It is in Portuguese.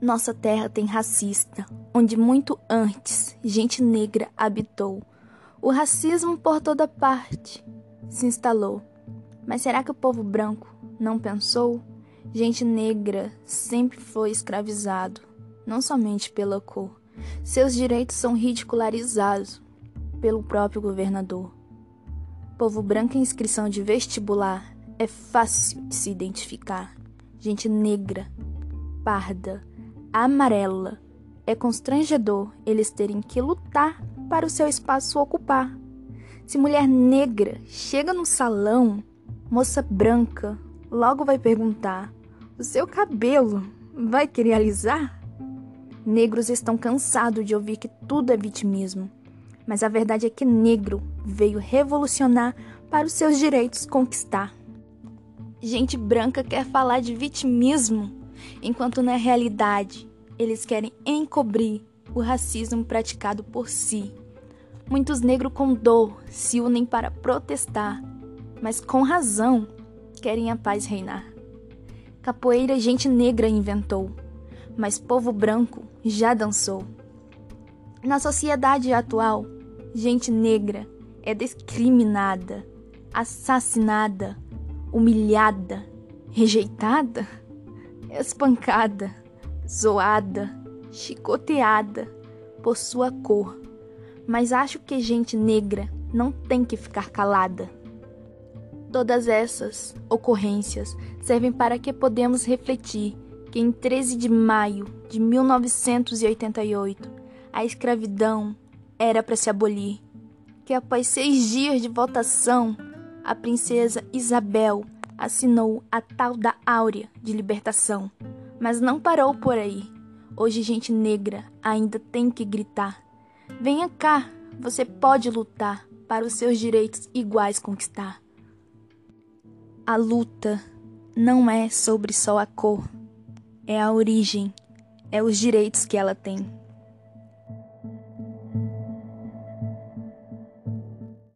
Nossa terra tem racista, onde muito antes gente negra habitou. O racismo por toda parte se instalou. Mas será que o povo branco não pensou? Gente negra sempre foi escravizado, não somente pela cor. Seus direitos são ridicularizados pelo próprio governador. Povo branco em inscrição de vestibular é fácil de se identificar. Gente negra, parda, amarela. É constrangedor eles terem que lutar para o seu espaço ocupar. Se mulher negra chega no salão, moça branca logo vai perguntar: O seu cabelo vai querer alisar? Negros estão cansados de ouvir que tudo é vitimismo. Mas a verdade é que negro veio revolucionar para os seus direitos conquistar. Gente branca quer falar de vitimismo, enquanto na realidade eles querem encobrir o racismo praticado por si. Muitos negros com dor se unem para protestar, mas com razão querem a paz reinar. Capoeira gente negra inventou, mas povo branco já dançou. Na sociedade atual, gente negra é discriminada, assassinada, humilhada, rejeitada, espancada, zoada, chicoteada por sua cor. Mas acho que gente negra não tem que ficar calada. Todas essas ocorrências servem para que podemos refletir que em 13 de maio de 1988 a escravidão era para se abolir, que após seis dias de votação a princesa Isabel assinou a tal da Áurea de Libertação. Mas não parou por aí. Hoje gente negra ainda tem que gritar. Venha cá, você pode lutar para os seus direitos iguais conquistar. A luta não é sobre só a cor é a origem, é os direitos que ela tem.